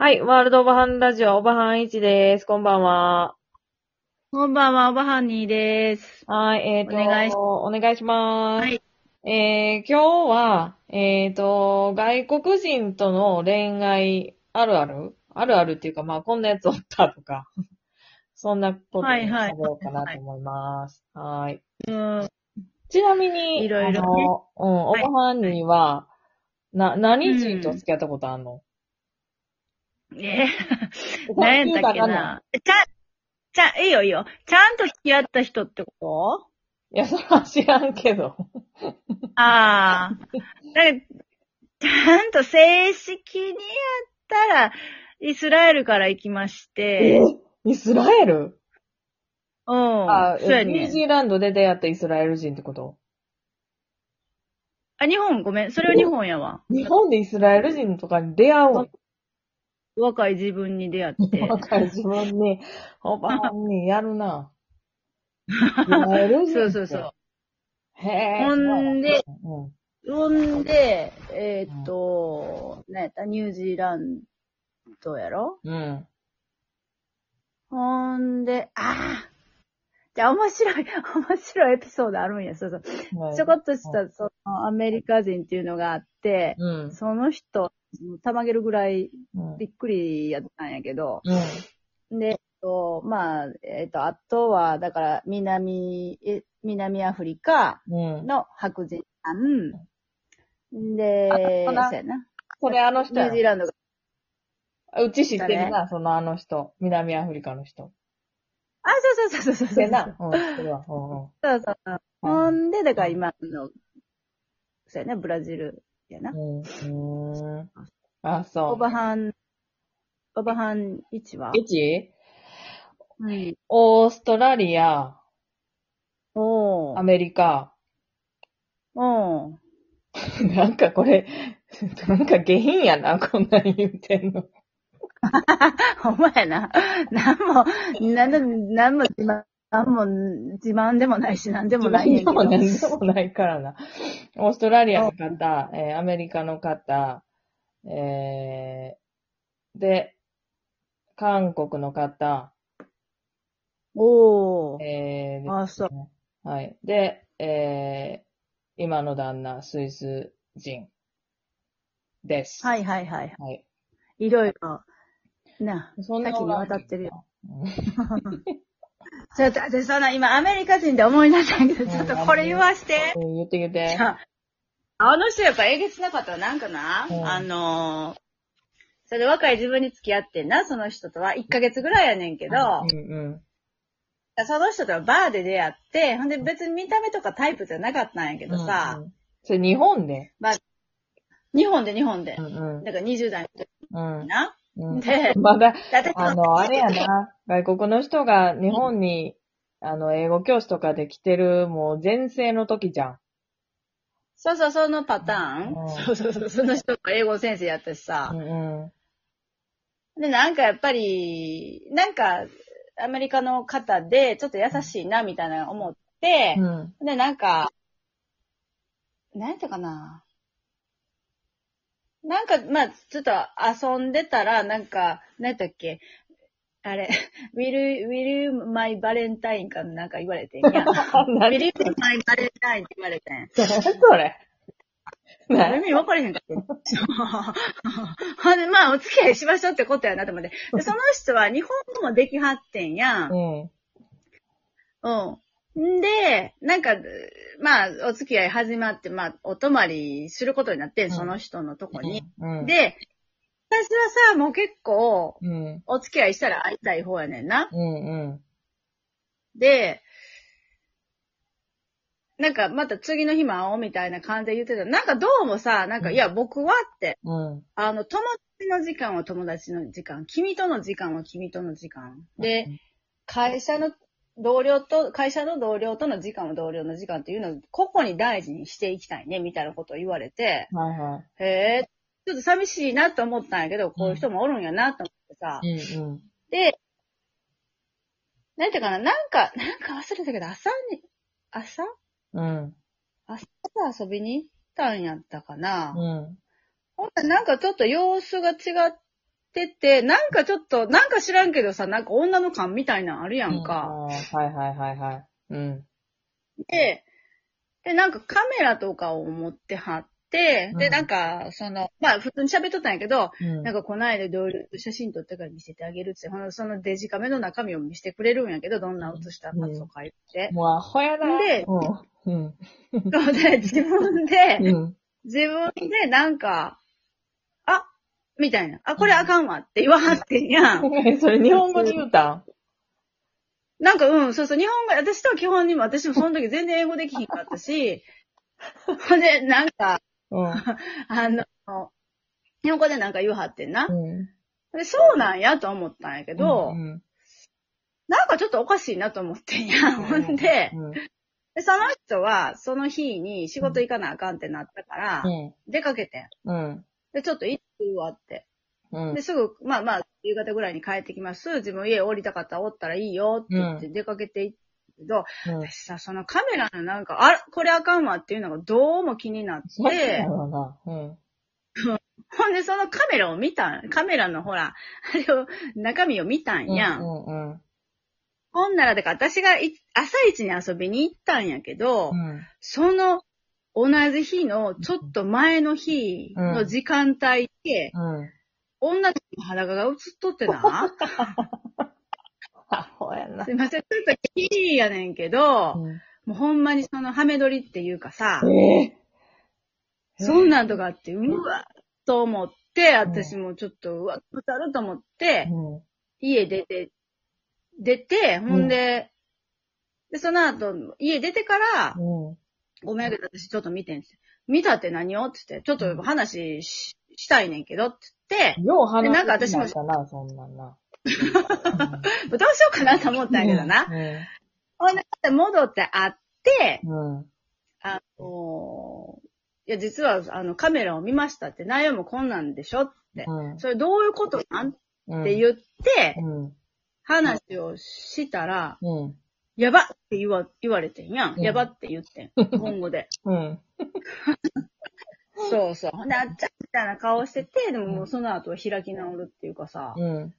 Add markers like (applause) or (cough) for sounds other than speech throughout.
はい、ワールドオバハンラジオ、オバハン1です。こんばんは。こんばんは、おばはんにーです。はい、えーと、お願いしお願いします。はい。えー、今日は、えーと、外国人との恋愛あるある？あるあるっていうか、まあ、こんなやつおったとか、(laughs) そんなことをはいはい喋ろうかなと思います。はい。うん。ちなみに、いろいろねあの、うん、オはいバハンには、な、何人と付き合ったことあんの、え何やったっけな。ちゃ、ちゃ、いいよいいよ。ちゃんと付き合った人ってこいや、それは知らんけど。とああ。だからちゃんと正式にやったら、イスラエルから行きまして、イスラエル？うん。あ、そうやね。ニュージーランドで出会ったイスラエル人ってこと？あ、日本？ごめん。それは日本やわ。日本でイスラエル人とかに出会う若い自分に出会って。若い自分に、おばあんにやるな。イスラエル人ってそうそうそう。へえ。ほんで、うん。ほんで、えーっと、何やった？ニュージーランドやろ？うん。ほんで、ああじゃあ面白い、面白いエピソードあるんや。そうそう。ちょこっとした、その、アメリカ人っていうのがあって、うん。その人、たまげるぐらいうん。びっくりやったんやけど、うん。で、えっと、まあ、えっと、あとは、だから、南、え南アフリカうん。の白人さん、で、あそうやな。それあの人ニュージーランドが、うち知ってるな、そのあの人。南アフリカの人。あ、そうそうそうそうそう。せな。うん、それは。うんうん。そうそう。ほんで、だから今の、そうやな、ブラジルやな。うん。うん。あ、そう。オバハン、オバハン1は？1うん。オーストラリア、おー。アメリカ。おー。(laughs) なんかこれ、なんか下品やな、こんなに言ってんの。(laughs) ほんまやな。なんも、なんで、なんもなんも自慢でもないし、なんでもないんやけど。でも何でもないからな。(laughs) オーストラリアの方、えーアメリカの方、えー、で、韓国の方、おー。えー、あ、そう。はい。で、えー、今の旦那、スイス人です。はいはいはい。はい。いろいろ、な、そんなにわたってるよ。(laughs) うんちょっと、私その、今アメリカ人で思い出したけど、ちょっとこれ言わして。うん言って言って。ああの人やっぱえげつなかったらなんかな、うんあのーそれで若い自分に付き合ってんな、その人とは？1ヶ月ぐらいやねんけど、うんうん。その人とはバーで出会って、ほんで別に見た目とかタイプじゃなかったんやけどさ、うんうんそれ日本で？日本で日本で。うんうん。だから20代の時うんにな。うんで、(laughs) まだ、あの、あれやな、外国の人が日本に、あの、英語教師とかで来てる、もう前世の時じゃん。そうそう、そのパターン、うんそうそうそう、その人が英語先生やったしさ。うんうん。で、なんかやっぱり、なんか、アメリカの方で、ちょっと優しいな、みたいな思って、うん。で、なんか、なんやったかな。なんか、まあ、ちょっと遊んでたら、なんか、なんやったっけ？あれ、will, will you my valentine かなんか言われてんや。(laughs) will 何 you my valentine って言われてん。(laughs) それ。何？意味分かれへんかった。ほんで、(laughs) まあ、お付き合いしましょうってことやなと思って。でその人は日本語もできはってんやん。うん。うん。んで、なんか、まあ、お付き合い始まって、まあ、お泊まりすることになってん、うんその人のとこに。うん。で、私はさ、もう結構、うん。お付き合いしたら会いたい方やねんな。うんうん。で、なんか、また次の日も会おうみたいな感じで言ってた。なんかどうもさ、なんか、うんいや、僕はって、うん。あの、友達の時間は友達の時間、君との時間は君との時間。で、会社の同僚と、会社の同僚との時間は同僚の時間っていうのを個々に大事にしていきたいね、みたいなことを言われて、はいはへえ、ちょっと寂しいなと思ったんやけど、こういう人もおるんやなと思ってさ。い。うんうん。で、なんていうかな、なんか、なんか忘れたけど、朝に、朝？うん。朝遊びに行ったんやったかな。うん。ほんならなんかちょっと様子が違ってて、なんかちょっと、なんか知らんけどさ、なんか女の感みたいなのあるやんか。うんはいはいはいはい。うん。で、で、なんかカメラとかを持ってはって、で、うんなんか、その、まあ普通に喋っとったんやけど、うんなんかこないだ同僚と写真撮ってから見せてあげるって、ほんでそのデジカメの中身を見せてくれるんやけど、どんな写したかとか言って。もうアホやな。でうん。うん。そうで、自分で、うん。自分でなんか、あみたいな。あ、これあかんわって言わはってんやん。(laughs) それ日本語で言うたん？なんか、うん、そうそう、日本語、私とは基本にも、私もその時全然英語できひんかったし、ほ (laughs) んで、なんか、うん。(laughs) あの、日本語でなんか言わはってんな。うん。でそうなんやと思ったんやけど、うん。なんかちょっとおかしいなと思ってんや。ほんで、うん。でその人は、その日に仕事行かなあかんってなったから、うん。出かけてん。うん。で、ちょっと行ってるわって。うんで、。すぐ、まあまあ、夕方ぐらいに帰ってきます。自分家降りたかったらおったらいいよって言って出かけていったけど、うん。私さ、そのカメラのなんか、あこれあかんわっていうのがどうも気になってうん。(laughs) ほんでそのカメラを見たん、カメラのほら、あれを、中身を見たんやん。うんうんほんなら、だから私がい朝一に遊びに行ったんやけど、うん。その同じ日のちょっと前の日の時間帯で、うん。女の子の裸が映っとってな。アホやな。すいません、ちょっとキーやねんけど、うんもうほんまにそのハメ撮りっていうかさ、ええそんなんとかあって、うわっと思って、私もちょっと、うわっとあると思って、うん。家出て、出て、ほんで、で、その後、家出てから、うん。ごめんやけど私ちょっと見てんって。見たって何を？って言って、ちょっと話ししたいねんけどって言って、よう話なんか私もしたな、そんなんな。(laughs) どうしようかなと思ったんやけどな。んで、戻って会って、ん。うん。あのいや、実は、あの、カメラを見ましたって、内容もこんなんでしょって。うん。それどういうことなん？っうん。て言って、うん。話をしたら、うん。やばって言わ、言われてんやん。うんやばって言ってん。日本語で。(laughs) うん。(laughs) そうそう。ほんで、あっちゃみたいな顔してて、でももうその後は開き直るっていうかさ。うん。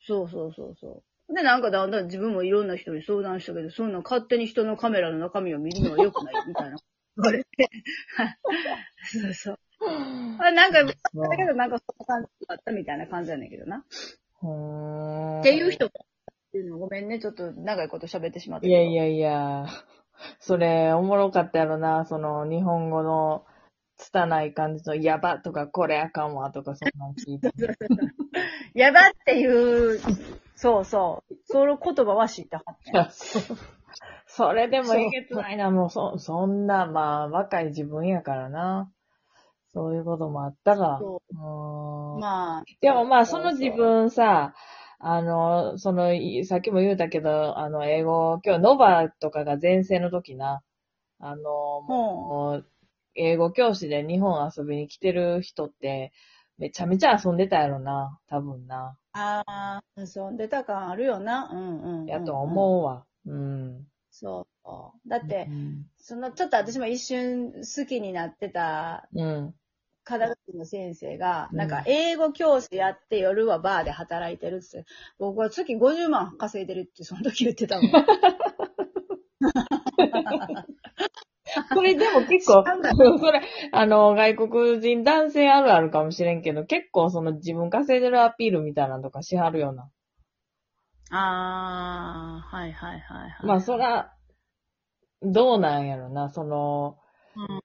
そうそうそうそう。で、なんかだんだん自分もいろんな人に相談したけど、そんな勝手に人のカメラの中身を見るのは良くないみたいな。(laughs) 言われて。そうそう。あなんか、だけどなんかそんな感じだったみたいな感じやねんけどな。うん。っていう人もいうのごめんね、ちょっと長いこと喋ってしまったいやいやいや、それ、おもろかったやろな、その、日本語の、拙い感じの、やばとか、これあかんわとか、そんなん聞いて。(laughs) やばっていう、そうそう。その言葉は知ってはったそれでもえげつないな、もう、そ、そんな、まあ、若い自分やからな。そういうこともあったが。まあ。でもまあ、その自分さ、あの、その、いさっきも言うたけど、あの、英語、今日ノバとかが前世の時な、あの、もう、英語教師で日本遊びに来てる人って、めちゃめちゃ遊んでたやろな、多分な。ああ、そう、出た感あるよな。うんうん、うん。やと思うわ。うん。そう。だってう、ん。その、ちょっと私も一瞬好きになってた、うん。科学の先生が、うんなんか、英語教師やって夜はバーで働いてるって。僕は月50万稼いでるって、その時言ってたもん。これでも結構、それ、あの、外国人男性あるあるかもしれんけど、結構その自分稼いでるアピールみたいなのとかしはるような。ああ、はいはいはいはい。まあ、そら、どうなんやろな、その、うん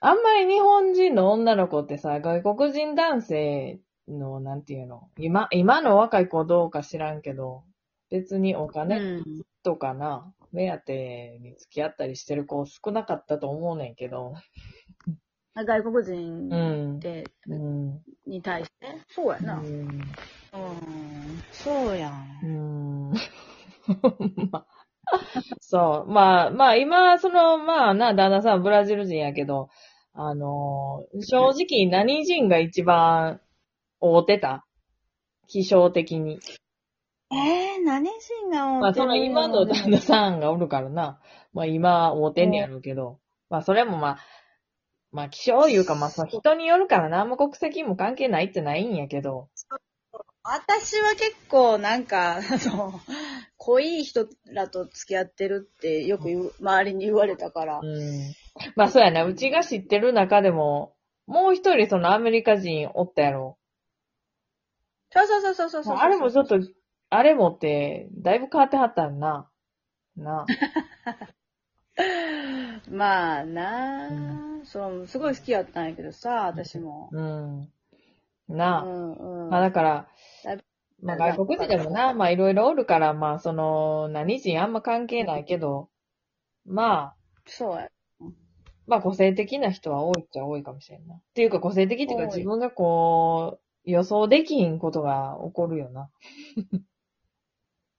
あんまり日本人の女の子ってさ、外国人男性の、なんていうの、今、今の若い子どうか知らんけど、別にお金うん。とかな、目当てに付き合ったりしてる子少なかったと思うねんけど。外国人うん。で、うん。に対して？そうやな。ううん。ん。そうや。うんん。(laughs) まあ (laughs) そう。まあ、まあ今、その、まあな、旦那さんブラジル人やけど、あのー正直何人が一番会うてた？気象的に。えー、何人がまあその今の旦那さんがおるからな。まあ今会うてんねやろうけど。まあそれもまあ、まあ気象いうかまあその人によるからな。あんま国籍も関係ないってないんやけど。私は結構なんか、あの、濃い人らと付き合ってるってよく言う周りに言われたから。うん。まあそうやな。うちが知ってる中でも、もう一人そのアメリカ人おったやろ。そうそうそうそうそうそう。あれもちょっと、あれもって、だいぶ変わってはったんな。な。(laughs) まあなあ、うそう、すごい好きやったんやけどさ、私も。うん。うなあ。んうん。まあだからまあ外国人でもな、まあいろいろおるから、まあその、何人あんま関係ないけど、まあ、そうや。まあ個性的な人は多いっちゃ多いかもしれんな。っていうか個性的っていうか自分がこう、予想できひんことが起こるよな。(laughs)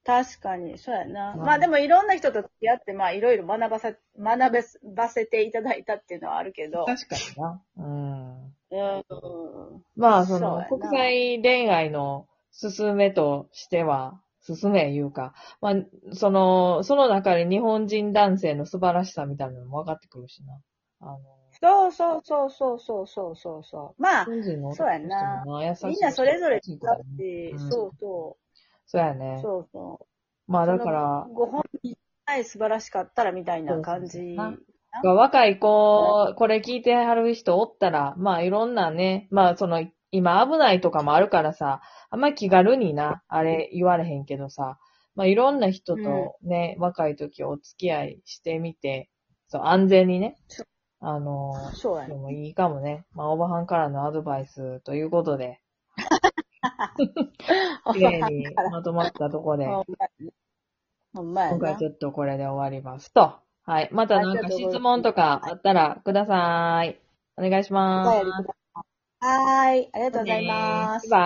確かに、そうやな。うんまあでもいろんな人と付き合って、まあいろいろ学ばさ、学べばせていただいたっていうのはあるけど。確かにな。うん。うん。まあその、国際恋愛の進めとしては、進めいうか、まあ、その、その中で日本人男性の素晴らしさみたいなのも分かってくるしな。あの、そうそうそうそうそうそうそうそう。まあそうやなみんなそれぞれ違うし、うんそうそそうやう。ね。そうそう。まあだからご本人さえ素晴らしかったらみたいな感じ。そうそう若い子、これ聞いてはる人おったら、まあいろんなね、まあその、今危ないとかもあるからさ、あんまり気軽にな、あれ言われへんけどさ、まあいろんな人とね、若い時お付き合いしてみて、そう、安全にねそ、あの、そうやね。でもいいかもね。まあ、オバハンからのアドバイスということで、(laughs) 綺麗にまとまったところで、今回ち。ょっとこれで終わりますと。はい。またなんか質問とかあったらください。お願いしおますはい。ありがとうございます。